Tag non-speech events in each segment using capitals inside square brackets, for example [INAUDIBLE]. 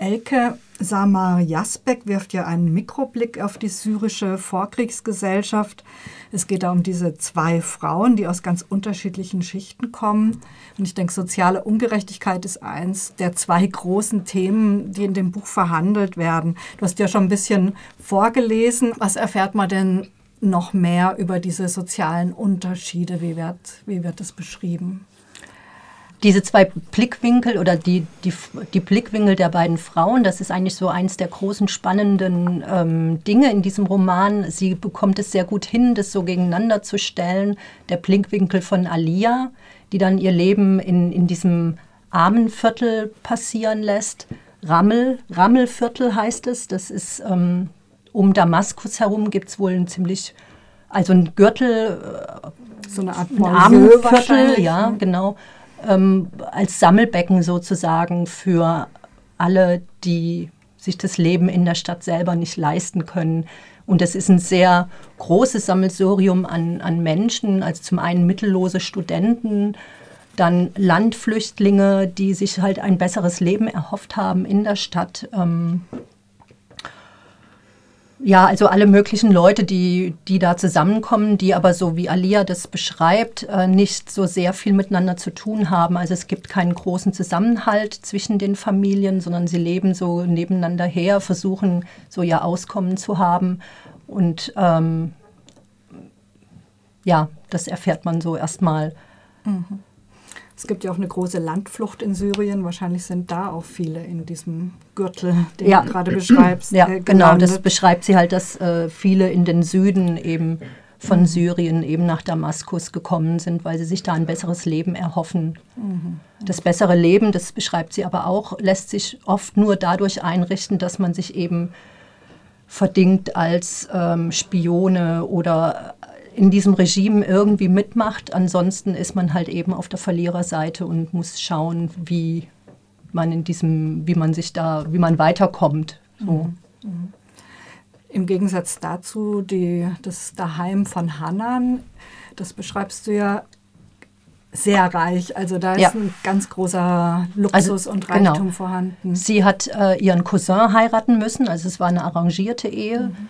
Elke Samar Jasbek wirft ja einen Mikroblick auf die syrische Vorkriegsgesellschaft. Es geht da um diese zwei Frauen, die aus ganz unterschiedlichen Schichten kommen. Und ich denke, soziale Ungerechtigkeit ist eins der zwei großen Themen, die in dem Buch verhandelt werden. Du hast ja schon ein bisschen vorgelesen. Was erfährt man denn noch mehr über diese sozialen Unterschiede? Wie wird, wie wird das beschrieben? Diese zwei Blickwinkel oder die, die, die Blickwinkel der beiden Frauen, das ist eigentlich so eins der großen spannenden ähm, Dinge in diesem Roman. Sie bekommt es sehr gut hin, das so gegeneinander zu stellen. Der Blickwinkel von Alia, die dann ihr Leben in, in diesem Armenviertel passieren lässt. Rammel, Rammelviertel heißt es. Das ist ähm, um Damaskus herum gibt es wohl ein ziemlich, also ein Gürtel, äh, so eine Art ein Armenviertel, ja, genau ähm, als Sammelbecken sozusagen für alle, die sich das Leben in der Stadt selber nicht leisten können. Und das ist ein sehr großes Sammelsurium an, an Menschen, also zum einen mittellose Studenten, dann Landflüchtlinge, die sich halt ein besseres Leben erhofft haben in der Stadt. Ähm, ja, also alle möglichen Leute, die, die da zusammenkommen, die aber so wie Alia das beschreibt, äh, nicht so sehr viel miteinander zu tun haben. Also es gibt keinen großen Zusammenhalt zwischen den Familien, sondern sie leben so nebeneinander her, versuchen so ihr Auskommen zu haben. Und ähm, ja, das erfährt man so erstmal. Mhm. Es gibt ja auch eine große Landflucht in Syrien. Wahrscheinlich sind da auch viele in diesem Gürtel, den ja. du gerade beschreibst. Ja, äh, genau. Das beschreibt sie halt, dass äh, viele in den Süden eben von Syrien eben nach Damaskus gekommen sind, weil sie sich da ein besseres Leben erhoffen. Mhm. Das bessere Leben, das beschreibt sie aber auch, lässt sich oft nur dadurch einrichten, dass man sich eben verdingt als ähm, Spione oder in diesem Regime irgendwie mitmacht. Ansonsten ist man halt eben auf der Verliererseite und muss schauen, wie man in diesem, wie man sich da, wie man weiterkommt. So. Mhm. Im Gegensatz dazu die, das Daheim von Hannan, das beschreibst du ja sehr reich. Also da ist ja. ein ganz großer Luxus also, und genau. Reichtum genau. vorhanden. Sie hat äh, ihren Cousin heiraten müssen, also es war eine arrangierte Ehe. Mhm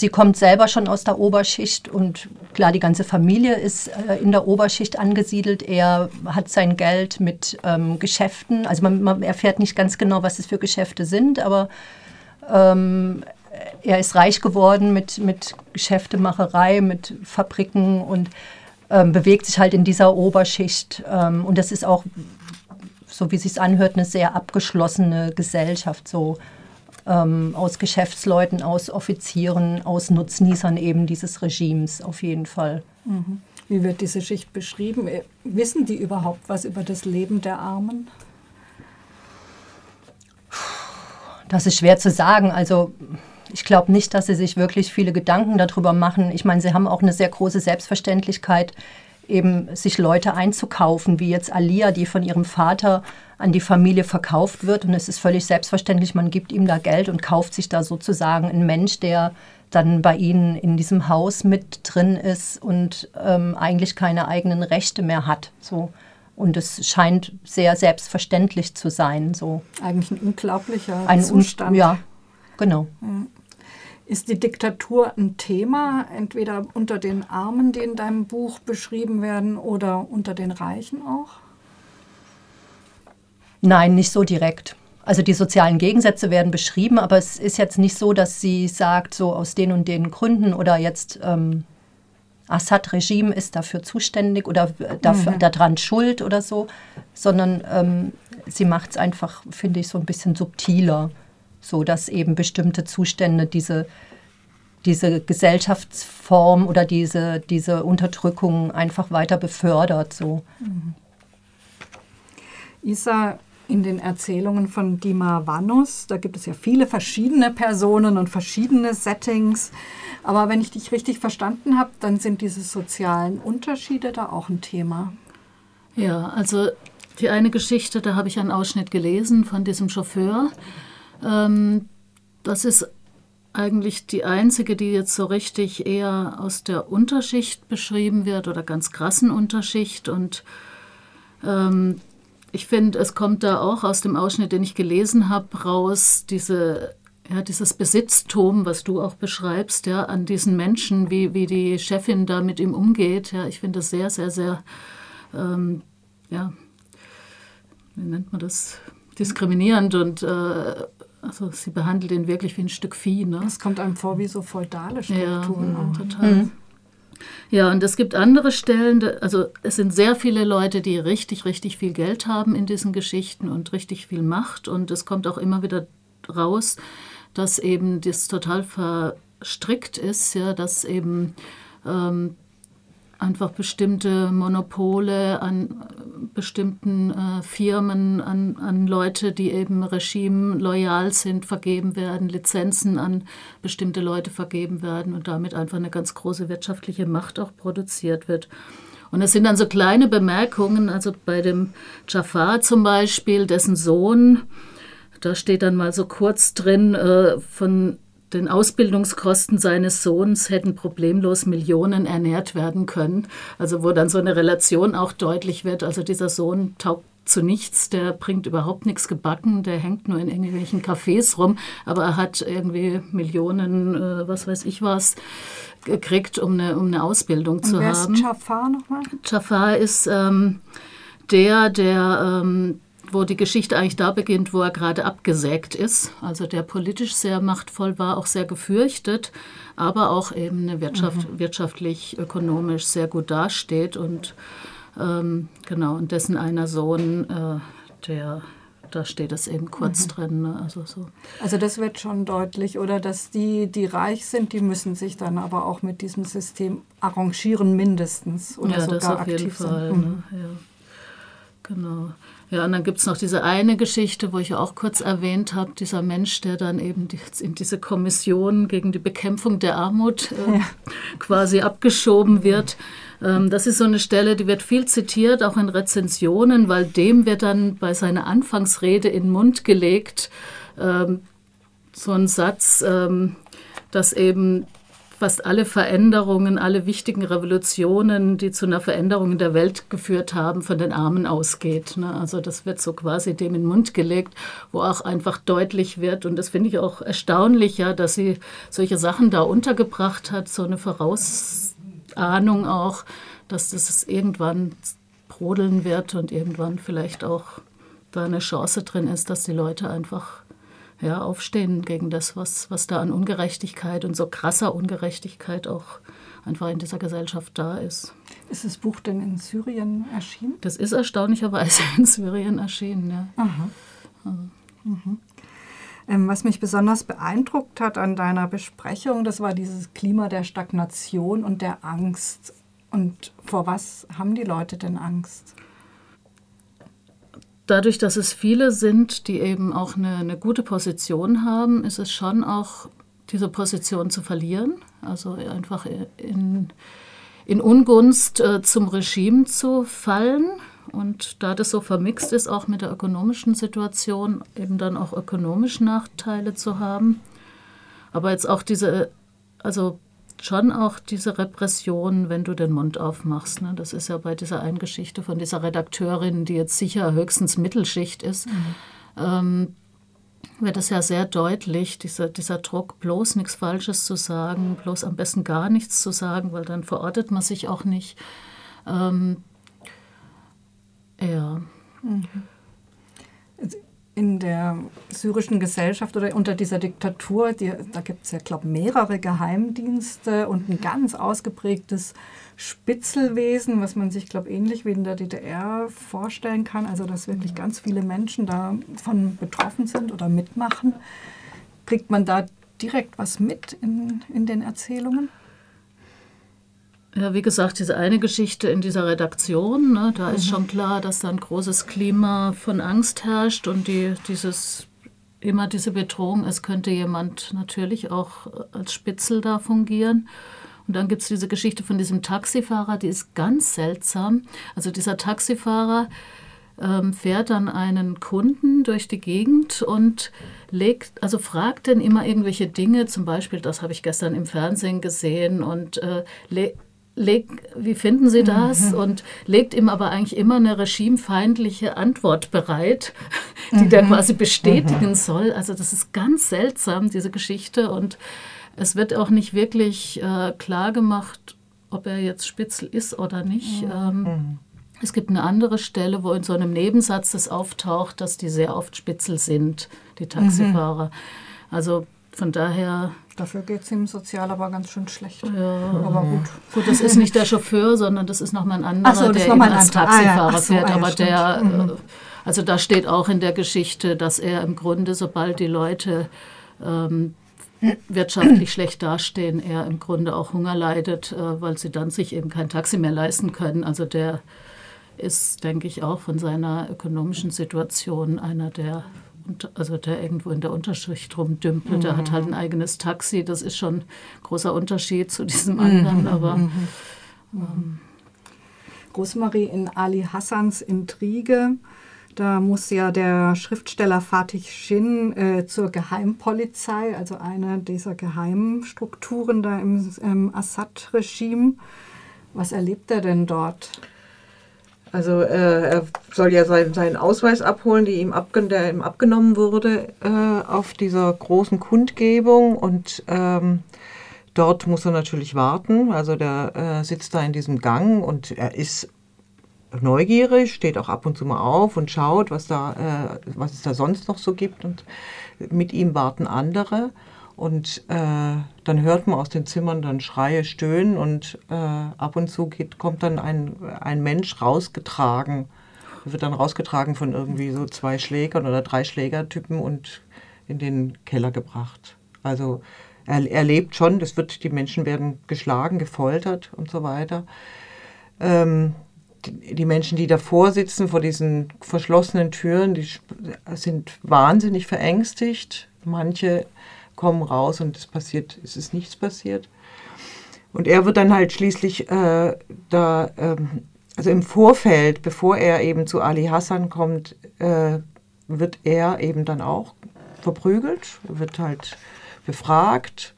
sie kommt selber schon aus der Oberschicht und klar, die ganze Familie ist äh, in der Oberschicht angesiedelt. Er hat sein Geld mit ähm, Geschäften, also man, man, erfährt nicht ganz genau, was es für Geschäfte sind, aber ähm, er ist reich geworden mit, mit Geschäftemacherei, mit Fabriken und ähm, bewegt sich halt in dieser Oberschicht. Ähm, und das ist auch, so wie es sich anhört, eine sehr abgeschlossene Gesellschaft. So ähm, aus Geschäftsleuten, aus Offizieren, aus Nutznießern eben dieses Regimes auf jeden Fall. Mhm. Wie wird diese Schicht beschrieben? Äh, wissen die überhaupt was über das Leben der Armen? Das ist schwer zu sagen. Also ich glaube nicht, dass sie sich wirklich viele Gedanken darüber machen. Ich meine, sie haben auch eine sehr große Selbstverständlichkeit, eben sich Leute einzukaufen, wie jetzt Alia, die von ihrem Vater an die Familie verkauft wird. Und es ist völlig selbstverständlich, man gibt ihm da Geld und kauft sich da sozusagen einen Mensch, der dann bei ihnen in diesem Haus mit drin ist und ähm, eigentlich keine eigenen Rechte mehr hat. So. Und es scheint sehr selbstverständlich zu sein. So. Eigentlich ein unglaublicher ein Zustand. Un ja, genau. Ist die Diktatur ein Thema, entweder unter den Armen, die in deinem Buch beschrieben werden, oder unter den Reichen auch? Nein, nicht so direkt. Also die sozialen Gegensätze werden beschrieben, aber es ist jetzt nicht so, dass sie sagt, so aus den und den Gründen oder jetzt ähm, Assad-Regime ist dafür zuständig oder dafür, mhm. daran schuld oder so, sondern ähm, sie macht es einfach, finde ich, so ein bisschen subtiler, so dass eben bestimmte Zustände diese, diese Gesellschaftsform oder diese, diese Unterdrückung einfach weiter befördert. So. Mhm. Isa, in den Erzählungen von Dima Vanus, da gibt es ja viele verschiedene Personen und verschiedene Settings. Aber wenn ich dich richtig verstanden habe, dann sind diese sozialen Unterschiede da auch ein Thema. Ja, also die eine Geschichte, da habe ich einen Ausschnitt gelesen von diesem Chauffeur. Ähm, das ist eigentlich die einzige, die jetzt so richtig eher aus der Unterschicht beschrieben wird oder ganz krassen Unterschicht. Und ähm, ich finde, es kommt da auch aus dem Ausschnitt, den ich gelesen habe, raus, diese, ja, dieses Besitztum, was du auch beschreibst, ja, an diesen Menschen, wie, wie die Chefin da mit ihm umgeht. Ja, ich finde das sehr, sehr, sehr, ähm, ja, wie nennt man das? Diskriminierend und äh, also sie behandelt ihn wirklich wie ein Stück Vieh. Ne? Das kommt einem vor wie so feudale Strukturen. Ja, total. Mhm. Ja, und es gibt andere Stellen, also es sind sehr viele Leute, die richtig, richtig viel Geld haben in diesen Geschichten und richtig viel Macht. Und es kommt auch immer wieder raus, dass eben das total verstrickt ist, ja, dass eben ähm, einfach bestimmte Monopole an äh, bestimmten äh, Firmen, an, an Leute, die eben Regime loyal sind, vergeben werden, Lizenzen an bestimmte Leute vergeben werden und damit einfach eine ganz große wirtschaftliche Macht auch produziert wird. Und es sind dann so kleine Bemerkungen, also bei dem Jafar zum Beispiel, dessen Sohn, da steht dann mal so kurz drin äh, von den Ausbildungskosten seines Sohns hätten problemlos Millionen ernährt werden können. Also wo dann so eine Relation auch deutlich wird. Also dieser Sohn taugt zu nichts, der bringt überhaupt nichts gebacken, der hängt nur in irgendwelchen Cafés rum, aber er hat irgendwie Millionen, äh, was weiß ich was, gekriegt, um eine, um eine Ausbildung Und zu wer haben. Ist Jafar nochmal? Jafar ist ähm, der, der ähm, wo die Geschichte eigentlich da beginnt, wo er gerade abgesägt ist. Also der politisch sehr machtvoll war, auch sehr gefürchtet, aber auch eben eine Wirtschaft, mhm. wirtschaftlich, ökonomisch sehr gut dasteht. Und ähm, genau, und dessen einer Sohn, äh, der da steht es eben kurz mhm. drin. Ne? Also, so. also das wird schon deutlich, oder dass die, die reich sind, die müssen sich dann aber auch mit diesem System arrangieren mindestens oder ja, sogar aktiv Fall, sind. Ne? Mhm. Ja. Genau. Ja, und dann gibt es noch diese eine Geschichte, wo ich auch kurz erwähnt habe, dieser Mensch, der dann eben die, in diese Kommission gegen die Bekämpfung der Armut äh, ja. quasi abgeschoben wird. Ähm, das ist so eine Stelle, die wird viel zitiert, auch in Rezensionen, weil dem wird dann bei seiner Anfangsrede in den Mund gelegt, ähm, so ein Satz, ähm, dass eben fast alle Veränderungen, alle wichtigen Revolutionen, die zu einer Veränderung in der Welt geführt haben, von den Armen ausgeht. Ne? Also das wird so quasi dem in den Mund gelegt, wo auch einfach deutlich wird. Und das finde ich auch erstaunlich, ja, dass sie solche Sachen da untergebracht hat, so eine Vorausahnung auch, dass das irgendwann brodeln wird und irgendwann vielleicht auch da eine Chance drin ist, dass die Leute einfach ja, aufstehen gegen das, was, was da an Ungerechtigkeit und so krasser Ungerechtigkeit auch einfach in dieser Gesellschaft da ist. Ist das Buch denn in Syrien erschienen? Das ist erstaunlicherweise [LAUGHS] in Syrien erschienen, ja. Aha. Also. Mhm. Ähm, was mich besonders beeindruckt hat an deiner Besprechung, das war dieses Klima der Stagnation und der Angst. Und vor was haben die Leute denn Angst? Dadurch, dass es viele sind, die eben auch eine, eine gute Position haben, ist es schon auch diese Position zu verlieren. Also einfach in, in Ungunst äh, zum Regime zu fallen. Und da das so vermixt ist, auch mit der ökonomischen Situation, eben dann auch ökonomische Nachteile zu haben. Aber jetzt auch diese, also schon auch diese Repression, wenn du den Mund aufmachst. Ne? Das ist ja bei dieser einen Geschichte von dieser Redakteurin, die jetzt sicher höchstens Mittelschicht ist, mhm. ähm, wird es ja sehr deutlich, dieser, dieser Druck, bloß nichts Falsches zu sagen, bloß am besten gar nichts zu sagen, weil dann verortet man sich auch nicht. Ähm, ja. Mhm in der syrischen Gesellschaft oder unter dieser Diktatur, die, da gibt es ja, glaube ich, mehrere Geheimdienste und ein ganz ausgeprägtes Spitzelwesen, was man sich, glaube ich, ähnlich wie in der DDR vorstellen kann. Also, dass wirklich ganz viele Menschen davon betroffen sind oder mitmachen. Kriegt man da direkt was mit in, in den Erzählungen? Ja, wie gesagt, diese eine Geschichte in dieser Redaktion, ne, da mhm. ist schon klar, dass da ein großes Klima von Angst herrscht und die, dieses, immer diese Bedrohung, es könnte jemand natürlich auch als Spitzel da fungieren. Und dann gibt es diese Geschichte von diesem Taxifahrer, die ist ganz seltsam. Also dieser Taxifahrer ähm, fährt dann einen Kunden durch die Gegend und legt, also fragt dann immer irgendwelche Dinge, zum Beispiel, das habe ich gestern im Fernsehen gesehen und äh, legt, wie finden Sie das? Mhm. Und legt ihm aber eigentlich immer eine regimefeindliche Antwort bereit, die mhm. der quasi bestätigen mhm. soll. Also das ist ganz seltsam, diese Geschichte. Und es wird auch nicht wirklich äh, klar gemacht, ob er jetzt Spitzel ist oder nicht. Mhm. Ähm, mhm. es gibt eine andere Stelle, wo in so einem Nebensatz das auftaucht, dass die sehr oft Spitzel sind, die Taxifahrer. Also von daher. Dafür geht es ihm sozial aber ganz schön schlecht. Ja, aber gut. Gut, das ist nicht der Chauffeur, sondern das ist nochmal ein anderer, so, der ihn als Taxifahrer ah, ja. so, fährt. Ah, ja, aber stimmt. der, mhm. Äh, also da steht auch in der Geschichte, dass er im Grunde, sobald die Leute ähm, wirtschaftlich schlecht dastehen, er im Grunde auch Hunger leidet, äh, weil sie dann sich eben kein Taxi mehr leisten können. Also der ist, denke ich, auch von seiner ökonomischen Situation einer der also der irgendwo in der Unterschicht rumdümpelt, mhm. der hat halt ein mhm. eigenes Taxi, das ist schon ein großer Unterschied zu diesem anderen, mhm. aber mhm. ähm, Rosemarie in Ali Hassans Intrige, da muss ja der Schriftsteller Fatih Shin äh, zur Geheimpolizei, also einer dieser Geheimstrukturen da im, im Assad-Regime. Was erlebt er denn dort? Also äh, er soll ja seinen, seinen Ausweis abholen, die ihm abgen der ihm abgenommen wurde äh, auf dieser großen Kundgebung und ähm, dort muss er natürlich warten. Also der äh, sitzt da in diesem Gang und er ist neugierig, steht auch ab und zu mal auf und schaut, was da, äh, was es da sonst noch so gibt und mit ihm warten andere. Und äh, dann hört man aus den Zimmern dann Schreie, Stöhnen und äh, ab und zu geht, kommt dann ein, ein Mensch rausgetragen, wird dann rausgetragen von irgendwie so zwei Schlägern oder drei Schlägertypen und in den Keller gebracht. Also er, er lebt schon, das wird, die Menschen werden geschlagen, gefoltert und so weiter. Ähm, die, Menschen, die davor sitzen, vor diesen verschlossenen Türen, die sind wahnsinnig verängstigt. Manche kommen raus und es passiert, es ist nichts passiert. Und er wird dann halt schließlich äh, da, ähm, also im Vorfeld, bevor er eben zu Ali Hassan kommt, äh, wird er eben dann auch verprügelt, wird halt befragt,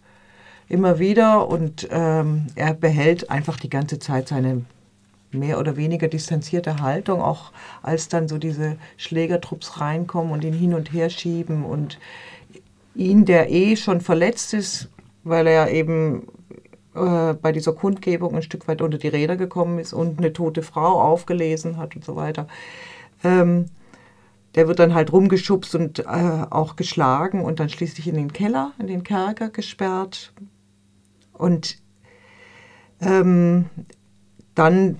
immer wieder und ähm, er behält einfach die ganze Zeit seine mehr oder weniger distanzierte Haltung, auch als dann so diese Schlägertrupps reinkommen und ihn hin und her schieben und ihn, der eh schon verletzt ist, weil er eben äh, bei dieser Kundgebung ein Stück weit unter die Räder gekommen ist und eine tote Frau aufgelesen hat und so weiter. Ähm, der wird dann halt rumgeschubst und äh, auch geschlagen und dann schließlich in den Keller, in den Kerker gesperrt. Und ähm, dann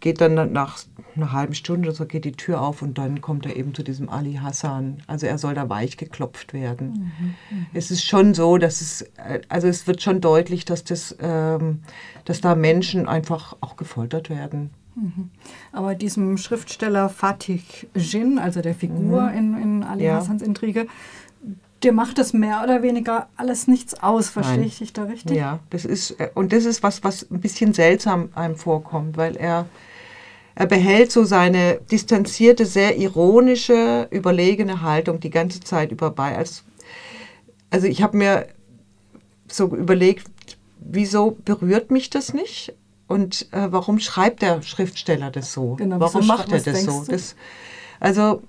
geht dann nach einer halben Stunde oder so geht die Tür auf und dann kommt er eben zu diesem Ali Hassan. Also er soll da weich geklopft werden. Mhm, mhm. es ist schon so, dass es, äh, also es wird schon deutlich, dass das, ähm, dass da Menschen einfach auch gefoltert werden. Mhm. Aber diesem Schriftsteller Fatih Jin, also der Figur mhm. in, in Ali ja. Hassans Intrige, dir macht das mehr oder weniger alles nichts aus, verstehe ich dich da richtig? Ja, das ist, äh, und das ist was, was ein bisschen seltsam einem vorkommt, weil er er behält so seine distanzierte, sehr ironische, überlegene Haltung die ganze Zeit über bei. Also, also ich habe mir so überlegt, wieso berührt mich das nicht? Und äh, warum schreibt der Schriftsteller das so? Genau, warum macht er das so? Das, also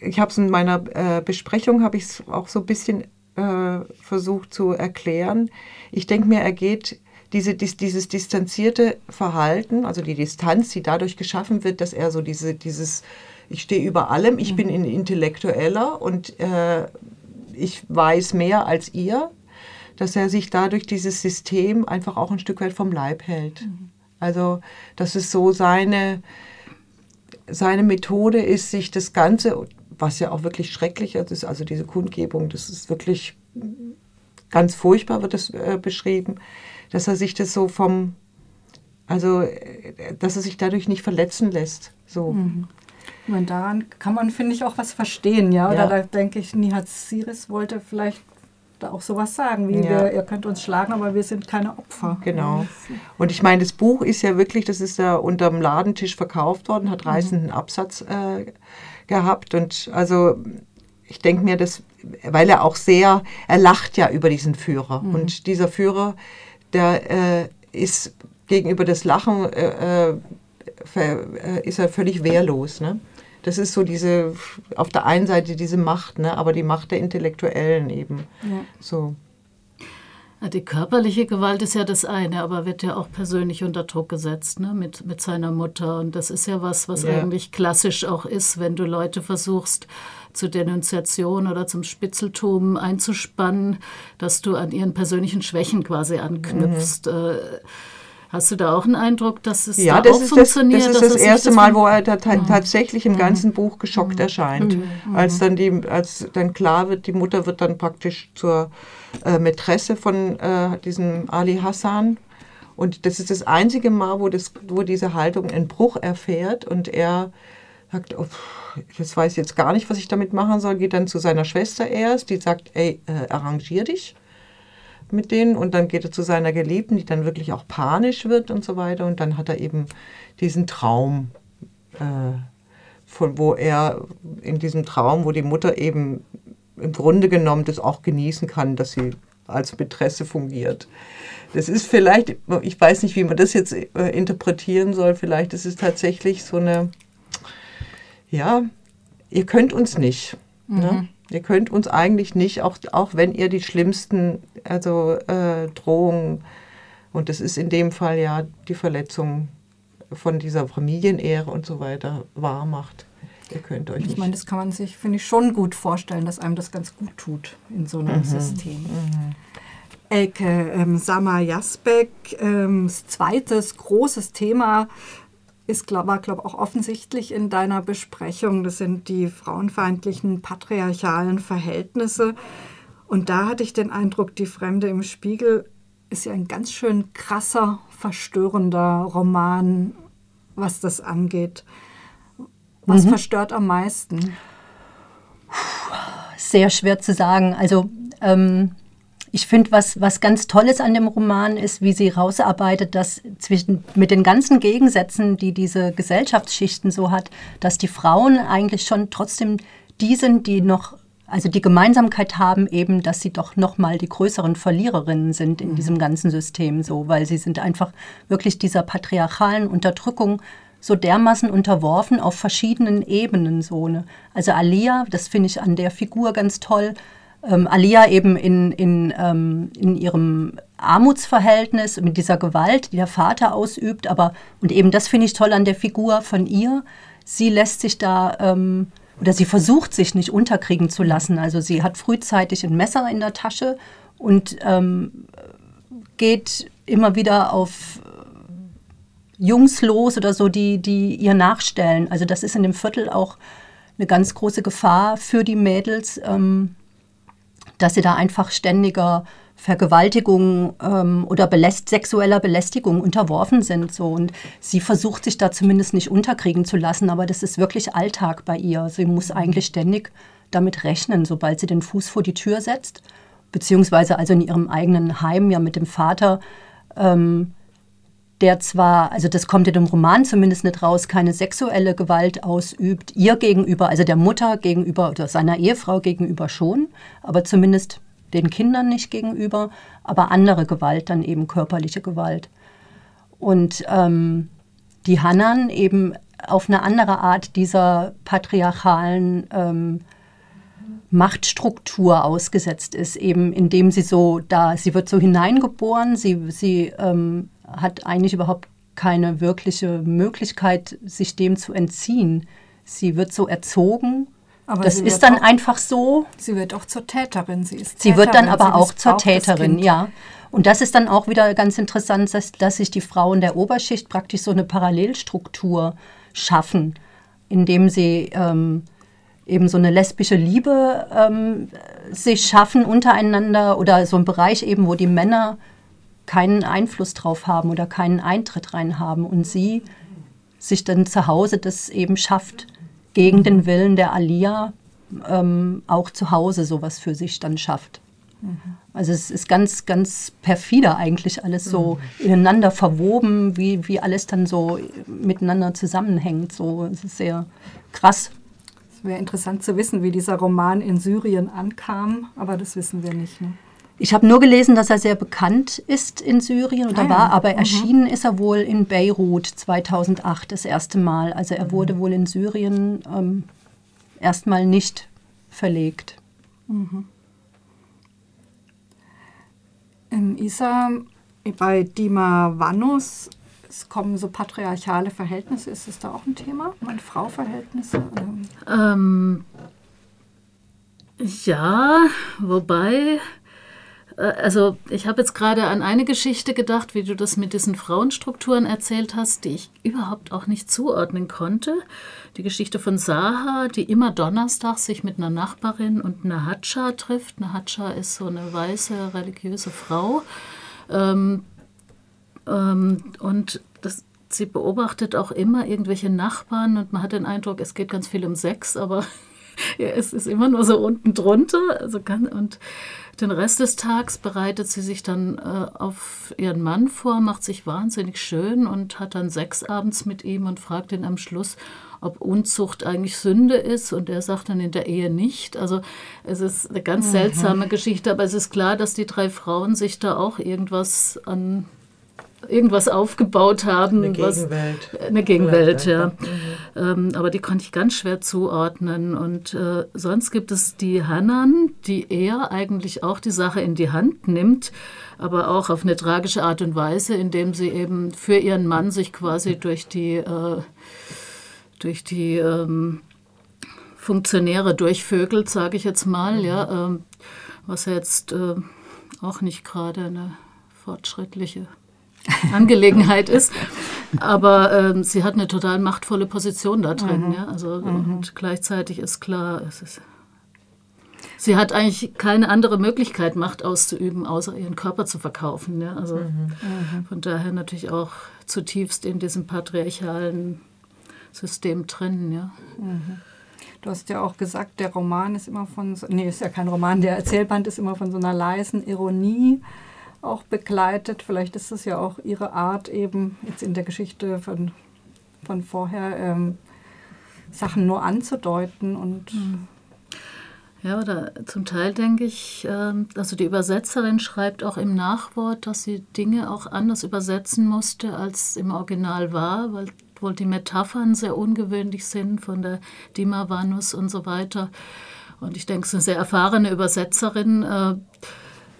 ich habe es in meiner äh, Besprechung habe ich es auch so ein bisschen äh, versucht zu erklären. Ich denke mir, er geht diese, dies, dieses distanzierte Verhalten, also die Distanz, die dadurch geschaffen wird, dass er so diese, dieses, ich stehe über allem, ich mhm. bin ein Intellektueller und äh, ich weiß mehr als ihr, dass er sich dadurch dieses System einfach auch ein Stück weit vom Leib hält. Mhm. Also, dass es so seine, seine Methode ist, sich das Ganze, was ja auch wirklich schrecklich ist, also diese Kundgebung, das ist wirklich ganz furchtbar, wird es äh, beschrieben, dass er sich das so vom, also dass er sich dadurch nicht verletzen lässt. So. Mhm. Meine, daran kann man, finde ich, auch was verstehen, ja. Oder ja. da denke ich, Nihat Siris wollte vielleicht da auch sowas sagen, wie ja. wir, ihr könnt uns schlagen, aber wir sind keine Opfer. Genau. Und ich meine, das Buch ist ja wirklich, das ist ja unterm Ladentisch verkauft worden, hat mhm. reißenden mhm. Absatz äh, gehabt. Und also ich denke mir, das, weil er auch sehr, er lacht ja über diesen Führer. Mhm. Und dieser Führer der äh, ist gegenüber des Lachen äh, äh, äh, ist er völlig wehrlos. Ne? Das ist so diese, auf der einen Seite diese Macht, ne? aber die Macht der Intellektuellen eben. Ja. So. Die körperliche Gewalt ist ja das eine, aber wird ja auch persönlich unter Druck gesetzt ne? mit, mit seiner Mutter. Und das ist ja was, was ja. eigentlich klassisch auch ist, wenn du Leute versuchst, zur Denunziation oder zum Spitzeltum einzuspannen, dass du an ihren persönlichen Schwächen quasi anknüpfst. Mhm. Hast du da auch einen Eindruck, dass es ja, da das auch ist funktioniert? Das, das ist das erste Mal, wo er da ta tatsächlich im mhm. ganzen Buch geschockt mhm. erscheint. Mhm. Als dann die, als dann klar wird, die Mutter wird dann praktisch zur äh, Mätresse von äh, diesem Ali Hassan. Und das ist das einzige Mal, wo, das, wo diese Haltung einen Bruch erfährt und er sagt, oh, jetzt weiß ich jetzt gar nicht, was ich damit machen soll, geht dann zu seiner Schwester erst, die sagt, ey, äh, arrangier dich mit denen. Und dann geht er zu seiner Geliebten, die dann wirklich auch panisch wird und so weiter. Und dann hat er eben diesen Traum, äh, von wo er in diesem Traum, wo die Mutter eben im Grunde genommen das auch genießen kann, dass sie als Mätresse fungiert. Das ist vielleicht, ich weiß nicht, wie man das jetzt äh, interpretieren soll, vielleicht ist es tatsächlich so eine, ja, ihr könnt uns nicht. Ne? Mhm. Ne? Ihr könnt uns eigentlich nicht, auch, auch wenn ihr die schlimmsten also, äh, Drohungen, und das ist in dem Fall ja die Verletzung von dieser Familienehre und so weiter, wahr macht. Ihr könnt euch ich nicht. meine, das kann man sich, finde ich, schon gut vorstellen, dass einem das ganz gut tut in so einem mhm. System. Mhm. Elke ähm, Sama Jasbeck, ähm, zweites großes Thema ist, glaub, war, glaube ich, auch offensichtlich in deiner Besprechung. Das sind die frauenfeindlichen patriarchalen Verhältnisse. Und da hatte ich den Eindruck, die Fremde im Spiegel ist ja ein ganz schön krasser, verstörender Roman, was das angeht. Was mhm. verstört am meisten? Sehr schwer zu sagen. Also ähm, ich finde, was, was ganz Tolles an dem Roman ist, wie sie rausarbeitet, dass zwischen, mit den ganzen Gegensätzen, die diese Gesellschaftsschichten so hat, dass die Frauen eigentlich schon trotzdem die sind, die noch also die Gemeinsamkeit haben eben, dass sie doch noch mal die größeren Verliererinnen sind in mhm. diesem ganzen System so, weil sie sind einfach wirklich dieser patriarchalen Unterdrückung so dermaßen unterworfen auf verschiedenen Ebenen so. Ne? Also Alia, das finde ich an der Figur ganz toll, ähm, Alia eben in, in, ähm, in ihrem Armutsverhältnis mit dieser Gewalt, die der Vater ausübt, aber und eben das finde ich toll an der Figur von ihr. Sie lässt sich da ähm, oder sie versucht sich nicht unterkriegen zu lassen. Also sie hat frühzeitig ein Messer in der Tasche und ähm, geht immer wieder auf Jungs los oder so, die, die ihr nachstellen. Also das ist in dem Viertel auch eine ganz große Gefahr für die Mädels. Ähm, dass sie da einfach ständiger Vergewaltigung ähm, oder beläst sexueller Belästigung unterworfen sind. So. Und sie versucht sich da zumindest nicht unterkriegen zu lassen, aber das ist wirklich Alltag bei ihr. Sie muss eigentlich ständig damit rechnen, sobald sie den Fuß vor die Tür setzt, beziehungsweise also in ihrem eigenen Heim ja mit dem Vater. Ähm, der zwar, also das kommt in dem Roman zumindest nicht raus, keine sexuelle Gewalt ausübt, ihr gegenüber, also der Mutter gegenüber oder seiner Ehefrau gegenüber schon, aber zumindest den Kindern nicht gegenüber, aber andere Gewalt, dann eben körperliche Gewalt. Und ähm, die Hannan eben auf eine andere Art dieser patriarchalen ähm, Machtstruktur ausgesetzt ist, eben indem sie so da, sie wird so hineingeboren, sie, sie ähm, hat eigentlich überhaupt keine wirkliche Möglichkeit, sich dem zu entziehen. Sie wird so erzogen. Aber das ist dann auch, einfach so. Sie wird auch zur Täterin. Sie ist Täterin. Sie wird dann aber auch zur Täterin, ja. Und das ist dann auch wieder ganz interessant, dass, dass sich die Frauen der Oberschicht praktisch so eine Parallelstruktur schaffen, indem sie ähm, eben so eine lesbische Liebe ähm, sich schaffen untereinander oder so ein Bereich eben, wo die Männer keinen Einfluss drauf haben oder keinen Eintritt rein haben und sie sich dann zu Hause das eben schafft, gegen den Willen der Alia ähm, auch zu Hause sowas für sich dann schafft. Also es ist ganz, ganz perfider eigentlich alles so ineinander verwoben, wie, wie alles dann so miteinander zusammenhängt. So, es ist sehr krass. Es wäre interessant zu wissen, wie dieser Roman in Syrien ankam, aber das wissen wir nicht. Ne? Ich habe nur gelesen, dass er sehr bekannt ist in Syrien oder Ah ja. war, aber erschienen ist er wohl in Beirut 2008 das erste Mal. Also er wurde wohl in Syrien ähm, erstmal nicht verlegt. Im Isa, bei Dima Vanus, es kommen so patriarchale Verhältnisse. Ist es da auch ein Thema? Mann-Frau-Verhältnisse? oder? Ähm, ja, wobei, also ich habe jetzt gerade an eine Geschichte gedacht, wie du das mit diesen Frauenstrukturen erzählt hast, die ich überhaupt auch nicht zuordnen konnte. Die Geschichte von Saha, die immer donnerstags sich mit einer Nachbarin und einer Hatscha trifft. Eine Hatscha ist so eine weiße religiöse Frau. Ähm, ähm, und das, sie beobachtet auch immer irgendwelche Nachbarn und man hat den Eindruck, es geht ganz viel um Sex, aber ja, [LAUGHS] es ist immer nur so unten drunter. Also kann, und den Rest des Tags bereitet sie sich dann äh, auf ihren Mann vor, macht sich wahnsinnig schön und hat dann Sex abends mit ihm und fragt ihn am Schluss, ob Unzucht eigentlich Sünde ist. Und er sagt dann in der Ehe nicht. Also es ist eine ganz seltsame Geschichte, aber es ist klar, dass die drei Frauen sich da auch irgendwas an irgendwas aufgebaut haben. Eine was- Gegenwelt. Eine Gegenwelt, ja. einfach. Ähm, aber die konnte ich ganz schwer zuordnen. Und äh, sonst gibt es die Hanan, die eher eigentlich auch die Sache in die Hand nimmt, aber auch auf eine tragische Art und Weise, indem sie eben für ihren Mann sich quasi durch die, äh, durch die ähm, Funktionäre durchvögelt, sage ich jetzt mal, ja, ähm, was ja jetzt äh, auch nicht gerade eine fortschrittliche [LAUGHS] Angelegenheit ist. Aber ähm, sie hat eine total machtvolle Position da drin. Ja? Also, Und gleichzeitig ist klar, es ist, sie hat eigentlich keine andere Möglichkeit, Macht auszuüben, außer ihren Körper zu verkaufen. Ja? Also von daher natürlich auch zutiefst in diesem patriarchalen System drin. Ja? Du hast ja auch gesagt, der Roman ist immer von, so, nee, ist ja kein Roman, der Erzählband ist immer von so einer leisen Ironie auch begleitet. Vielleicht ist es ja auch ihre Art eben jetzt in der Geschichte von, von vorher, ähm, Sachen nur anzudeuten und Ja, oder zum Teil denke ich, ähm, also die Übersetzerin schreibt auch im Nachwort, dass sie Dinge auch anders übersetzen musste, als im Original war, weil wohl die Metaphern sehr ungewöhnlich sind von der Dima Vanus und so weiter. Und ich denke, es ist eine sehr erfahrene Übersetzerin. Äh,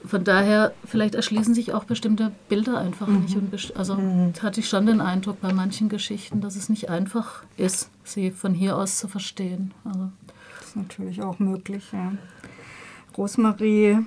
von daher, vielleicht erschließen sich auch bestimmte Bilder einfach nicht. Und also hatte ich schon den Eindruck bei manchen Geschichten, dass es nicht einfach ist, sie von hier aus zu verstehen. Also, das ist natürlich auch möglich. Ja. Rosemarie,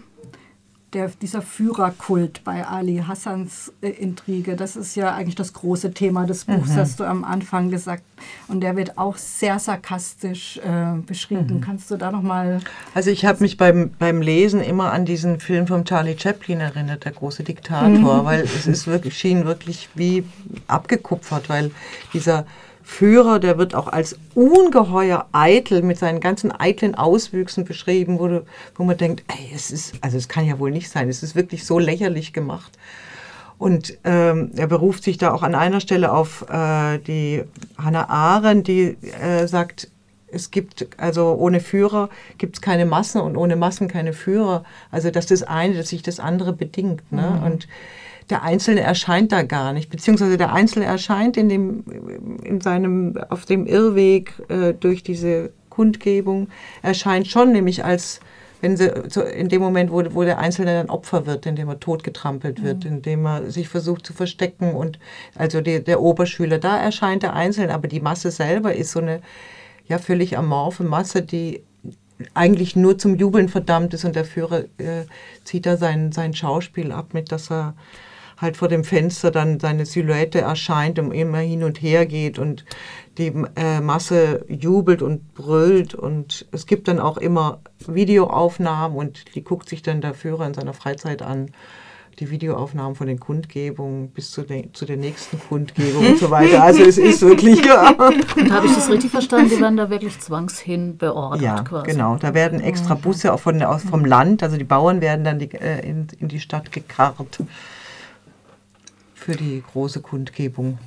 der, dieser Führerkult bei Ali Hassans äh, Intrige, das ist ja eigentlich das große Thema des Buchs, hast du am Anfang gesagt. Und der wird auch sehr sarkastisch äh, beschrieben. Kannst du da nochmal... Also ich habe mich beim, beim Lesen immer an diesen Film von Charlie Chaplin erinnert, der große Diktator, weil es ist wirklich, schien wirklich wie abgekupfert, weil dieser Führer, der wird auch als ungeheuer eitel mit seinen ganzen eitlen Auswüchsen beschrieben, wo, du, wo man denkt, ey, es ist, also es kann ja wohl nicht sein, es ist wirklich so lächerlich gemacht. Und ähm, er beruft sich da auch an einer Stelle auf äh, die Hannah Arendt, die äh, sagt, es gibt, also ohne Führer gibt es keine Massen und ohne Massen keine Führer. Also dass das eine, dass sich das andere bedingt. Ne? Und der Einzelne erscheint da gar nicht, beziehungsweise der Einzelne erscheint in dem, in seinem, auf dem Irrweg äh, durch diese Kundgebung, erscheint schon nämlich als wenn sie in dem Moment, wo, wo der Einzelne dann Opfer wird, indem er totgetrampelt wird, indem er sich versucht zu verstecken und also die, der Oberschüler, da erscheint der Einzelne, aber die Masse selber ist so eine ja völlig amorphe Masse, die eigentlich nur zum Jubeln verdammt ist und der Führer äh, zieht da sein, sein Schauspiel ab, mit dass er halt vor dem Fenster dann seine Silhouette erscheint und immer hin und her geht und die äh, Masse jubelt und brüllt und es gibt dann auch immer Videoaufnahmen und die guckt sich dann der Führer in seiner Freizeit an. Die Videoaufnahmen von den Kundgebungen bis zu, den, zu der nächsten Kundgebung und so weiter. Also es ist wirklich, [LAUGHS] ja, Und habe ich das richtig verstanden? Die werden da wirklich zwangshin beordert ja quasi. genau. Da werden extra Busse auch von, aus, vom Land, also die Bauern werden dann die, äh, in, in die Stadt gekarrt für die große Kundgebung.